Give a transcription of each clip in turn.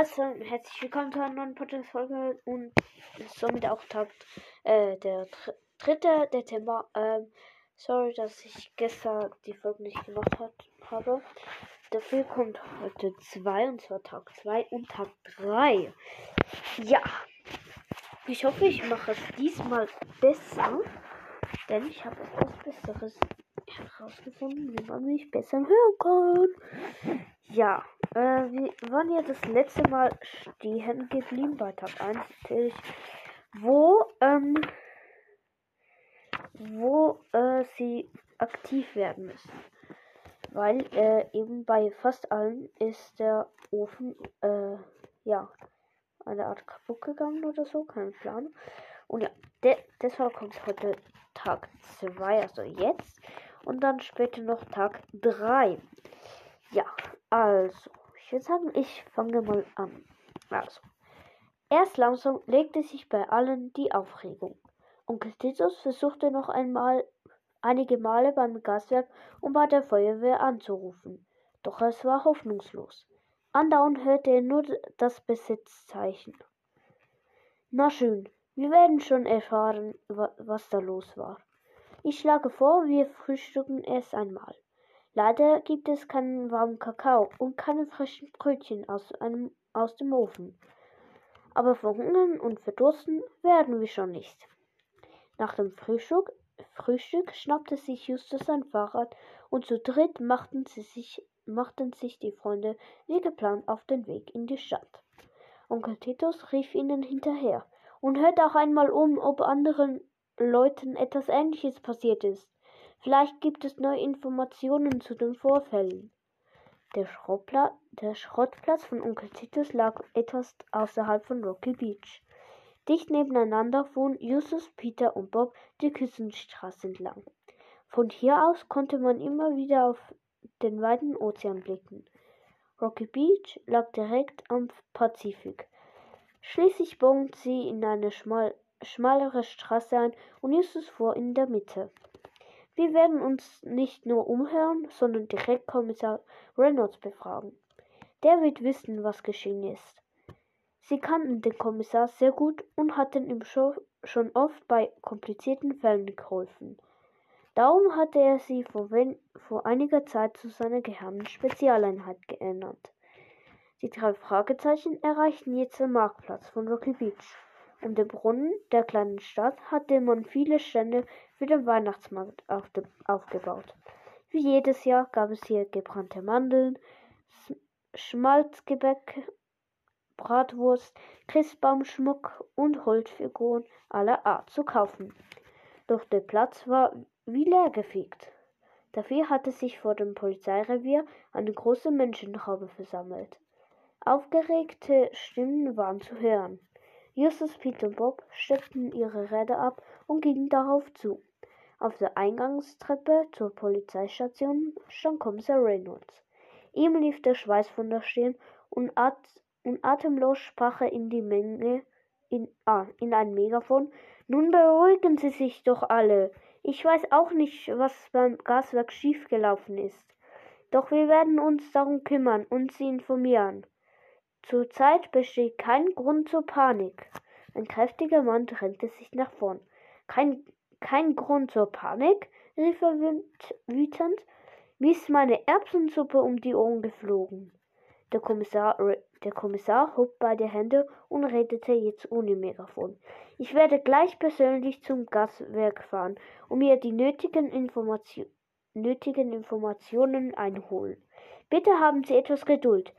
Also, herzlich willkommen zu einer neuen Podcast-Folge und somit auch Tag, äh, der dr dritte Dezember. Ähm, sorry, dass ich gestern die Folge nicht gemacht hat, habe. Dafür kommt heute zwei, und zwar Tag 2 und Tag 3. Ja, ich hoffe, ich mache es diesmal besser, denn ich habe etwas Besseres herausgefunden, wie man mich besser hören kann. Ja, äh, wir waren ja das letzte Mal stehen geblieben bei Tag 1 natürlich, wo, ähm, wo äh, sie aktiv werden müssen. Weil äh, eben bei fast allen ist der Ofen, äh, ja, eine Art kaputt gegangen oder so, kein Plan. Und ja, de deshalb kommt heute Tag 2, also jetzt. Und dann später noch Tag 3. Ja, also, ich würde sagen, ich fange mal an. Also, erst langsam legte sich bei allen die Aufregung. Onkel Titus versuchte noch einmal einige Male beim Gaswerk, um bei der Feuerwehr anzurufen. Doch es war hoffnungslos. Andauernd hörte er nur das Besitzzeichen. Na schön, wir werden schon erfahren, was da los war. Ich schlage vor, wir frühstücken erst einmal. Leider gibt es keinen warmen Kakao und keine frischen Brötchen aus, einem, aus dem Ofen. Aber verhungern und verdursten werden wir schon nicht. Nach dem Frühstück, Frühstück schnappte sich Justus sein Fahrrad und zu dritt machten, sie sich, machten sich die Freunde wie geplant auf den Weg in die Stadt. Onkel Titus rief ihnen hinterher und hört auch einmal um, ob anderen Leuten etwas Ähnliches passiert ist. Vielleicht gibt es neue Informationen zu den Vorfällen. Der, der Schrottplatz von Onkel Titus lag etwas außerhalb von Rocky Beach. Dicht nebeneinander fuhren Justus, Peter und Bob die Küstenstraße entlang. Von hier aus konnte man immer wieder auf den weiten Ozean blicken. Rocky Beach lag direkt am Pazifik. Schließlich bogen sie in eine schmal schmalere Straße ein und Justus fuhr in der Mitte. Wir werden uns nicht nur umhören, sondern direkt Kommissar Reynolds befragen. Der wird wissen, was geschehen ist. Sie kannten den Kommissar sehr gut und hatten ihm schon oft bei komplizierten Fällen geholfen. Darum hatte er sie vor, vor einiger Zeit zu seiner geheimen Spezialeinheit geändert. Die drei Fragezeichen erreichten jetzt den Marktplatz von Rocky Beach. Um den Brunnen der kleinen Stadt hatte man viele Stände für den Weihnachtsmarkt aufgebaut. Wie jedes Jahr gab es hier gebrannte Mandeln, Schmalzgebäck, Bratwurst, Christbaumschmuck und Holzfiguren aller Art zu kaufen. Doch der Platz war wie leergefegt. Dafür hatte sich vor dem Polizeirevier eine große Menschentraube versammelt. Aufgeregte Stimmen waren zu hören. Justus, Pete und Bob steckten ihre Räder ab und gingen darauf zu. Auf der Eingangstreppe zur Polizeistation stand Kommissar Reynolds. Ihm lief der Schweiß von der Stirn und, at und atemlos sprach er in die Menge in, ah, in ein Megafon. Nun beruhigen Sie sich doch alle. Ich weiß auch nicht, was beim Gaswerk schiefgelaufen ist. Doch wir werden uns darum kümmern und Sie informieren. Zurzeit besteht kein Grund zur Panik. Ein kräftiger Mann drängte sich nach vorn. Kein, kein Grund zur Panik? rief er wütend. Mir ist meine Erbsensuppe um die Ohren geflogen. Der Kommissar, der Kommissar hob beide Hände und redete jetzt ohne Megafon. Ich werde gleich persönlich zum Gaswerk fahren und mir die nötigen, Information, nötigen Informationen einholen. Bitte haben Sie etwas Geduld.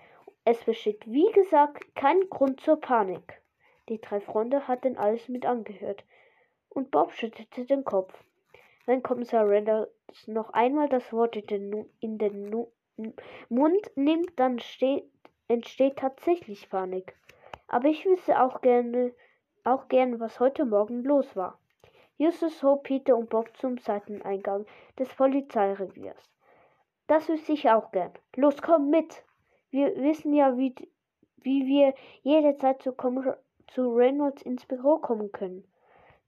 Es besteht, wie gesagt, kein Grund zur Panik. Die drei Freunde hatten alles mit angehört, und Bob schüttelte den Kopf. Wenn Kommissar Reynolds noch einmal das Wort in den, in den Mund nimmt, dann steht, entsteht tatsächlich Panik. Aber ich wüsste auch gerne, auch gern, was heute Morgen los war. Justus hob Peter und Bob zum Seiteneingang des Polizeireviers. Das wüsste ich auch gern. Los, komm mit! Wir wissen ja, wie, wie wir jederzeit zu, zu Reynolds ins Büro kommen können.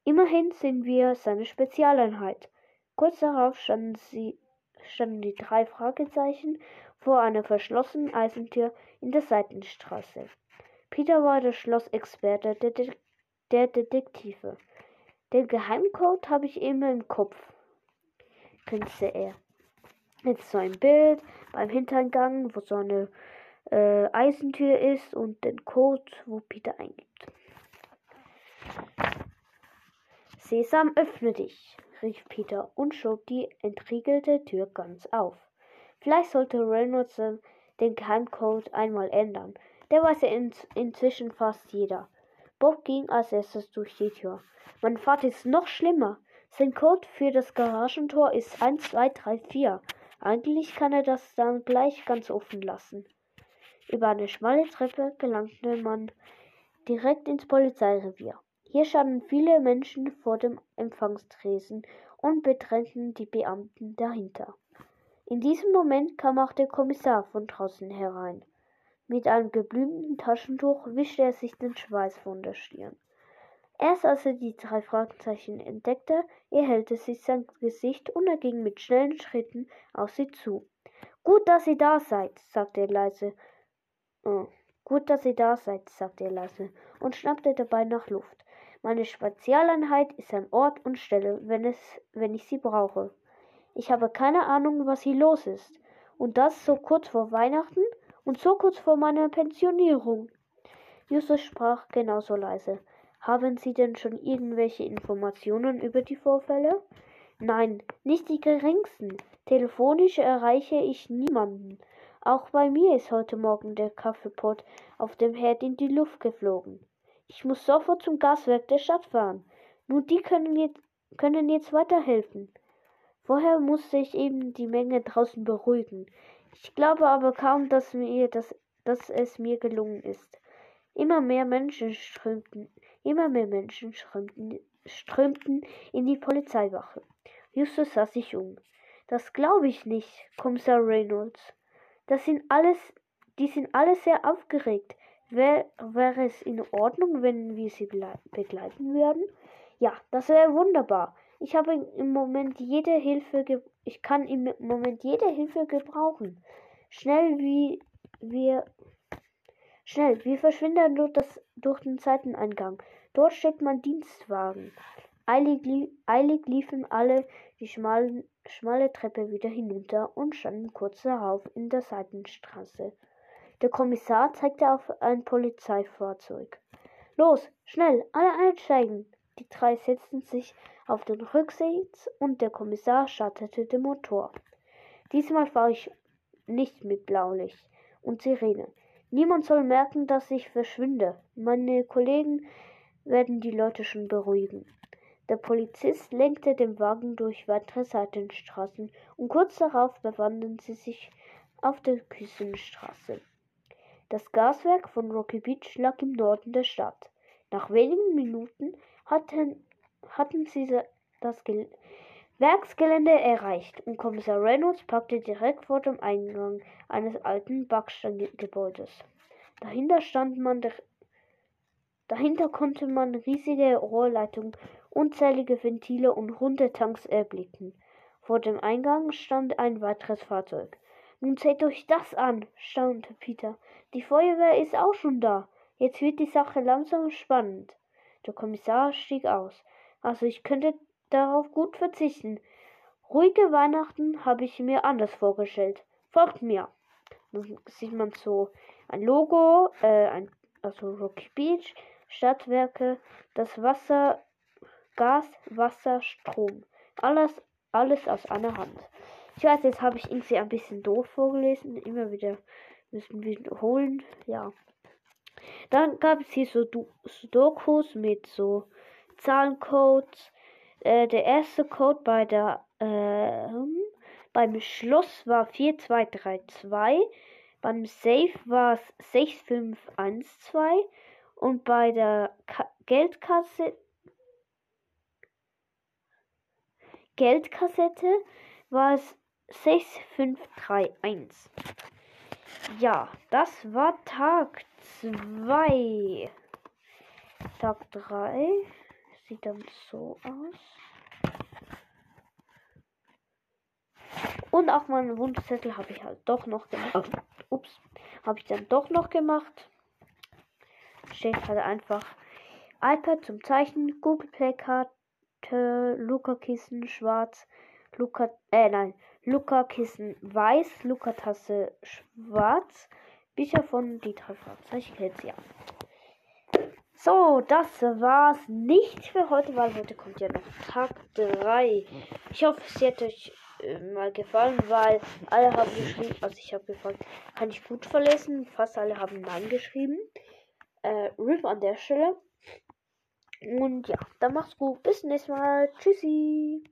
Immerhin sind wir seine Spezialeinheit. Kurz darauf standen, sie, standen die drei Fragezeichen vor einer verschlossenen Eisentür in der Seitenstraße. Peter war der Schlossexperte der, De der Detektive. Den Geheimcode habe ich immer im Kopf, grinste er. Jetzt so ein Bild beim Hintergang, wo so eine äh, Eisentür ist und den Code, wo Peter eingibt. Sesam, öffne dich, rief Peter und schob die entriegelte Tür ganz auf. Vielleicht sollte Reynolds den Geheimcode einmal ändern. Der weiß ja in, inzwischen fast jeder. Bob ging als erstes durch die Tür. Mein Vater ist noch schlimmer. Sein Code für das Garagentor ist 1234. Eigentlich kann er das dann gleich ganz offen lassen. Über eine schmale Treppe gelangte man direkt ins Polizeirevier. Hier standen viele Menschen vor dem Empfangstresen und bedrängten die Beamten dahinter. In diesem Moment kam auch der Kommissar von draußen herein. Mit einem geblümten Taschentuch wischte er sich den Schweiß von der Stirn. Erst als er die drei Fragezeichen entdeckte, erhellte sich sein Gesicht und er ging mit schnellen Schritten auf sie zu. Gut, dass ihr da seid, sagte er leise. Oh, gut, dass ihr da seid, sagte er leise und schnappte dabei nach Luft. Meine Spezialeinheit ist an Ort und Stelle, wenn, es, wenn ich sie brauche. Ich habe keine Ahnung, was hier los ist. Und das so kurz vor Weihnachten und so kurz vor meiner Pensionierung. Justus sprach genauso leise. Haben Sie denn schon irgendwelche Informationen über die Vorfälle? Nein, nicht die geringsten. Telefonisch erreiche ich niemanden. Auch bei mir ist heute Morgen der Kaffeepott auf dem Herd in die Luft geflogen. Ich muss sofort zum Gaswerk der Stadt fahren. Nur die können jetzt, können jetzt weiterhelfen. Vorher musste ich eben die Menge draußen beruhigen. Ich glaube aber kaum, dass, mir das, dass es mir gelungen ist. Immer mehr Menschen strömten, immer mehr Menschen strömten, strömten in die Polizeiwache. Justus sah sich um. Das glaube ich nicht, Kommissar Reynolds. Das sind alles, die sind alle sehr aufgeregt. Wäre wär es in Ordnung, wenn wir sie begleiten würden? Ja, das wäre wunderbar. Ich habe im Moment jede Hilfe, ich kann im Moment jede Hilfe gebrauchen. Schnell wie wir, schnell, wir verschwinden durch, das, durch den Seiteneingang. Dort steckt mein Dienstwagen. Eilig, eilig liefen alle die schmalen, schmale Treppe wieder hinunter und standen kurz darauf in der Seitenstraße. Der Kommissar zeigte auf ein Polizeifahrzeug. Los, schnell, alle einsteigen! Die drei setzten sich auf den Rücksitz und der Kommissar startete den Motor. Diesmal fahre ich nicht mit Blaulicht und Sirene. Niemand soll merken, dass ich verschwinde. Meine Kollegen werden die Leute schon beruhigen. Der Polizist lenkte den Wagen durch weitere Seitenstraßen und kurz darauf befanden sie sich auf der Küstenstraße. Das Gaswerk von Rocky Beach lag im Norden der Stadt. Nach wenigen Minuten hatten, hatten sie das Gel Werksgelände erreicht und Kommissar Reynolds packte direkt vor dem Eingang eines alten Backsteingebäudes. Dahinter stand man dahinter konnte man riesige Rohrleitungen, unzählige Ventile und runde Tanks erblicken. Vor dem Eingang stand ein weiteres Fahrzeug. Nun seht euch das an, staunte Peter. Die Feuerwehr ist auch schon da. Jetzt wird die Sache langsam spannend. Der Kommissar stieg aus. Also ich könnte darauf gut verzichten. Ruhige Weihnachten habe ich mir anders vorgestellt. Folgt mir. Dann sieht man so ein Logo, äh, ein, also Rocky Beach, Stadtwerke, das Wasser, Gas, Wasser, Strom. Alles, alles aus einer Hand. Ich weiß, jetzt habe ich irgendwie ein bisschen doof vorgelesen. Immer wieder müssen wir wiederholen. Ja. Dann gab es hier so Sudokus mit so Zahlencodes. Äh, der erste Code bei der äh, beim Schloss war 4232, beim Safe war es 6512 und bei der Ka Geldkasse Geldkassette war es 6531. Ja, das war Tag 2. Tag 3 sieht dann so aus. Und auch meinen Wunschzettel habe ich halt doch noch gemacht. Ups, habe ich dann doch noch gemacht. steht halt einfach iPad zum Zeichnen, Google Play Karte, Luca Kissen schwarz, Luca, äh nein, Luca Kissen weiß, Luca Tasse schwarz, Bücher von Dieter Fragezeichen kennt ja. So, das war's nicht für heute, weil heute kommt ja noch Tag 3. Ich hoffe, es hat euch äh, mal gefallen, weil alle haben geschrieben, also ich habe gefragt, kann ich gut verlesen? Fast alle haben Nein geschrieben. Äh, RIP an der Stelle. Und ja, dann macht's gut. Bis zum nächsten Mal. Tschüssi.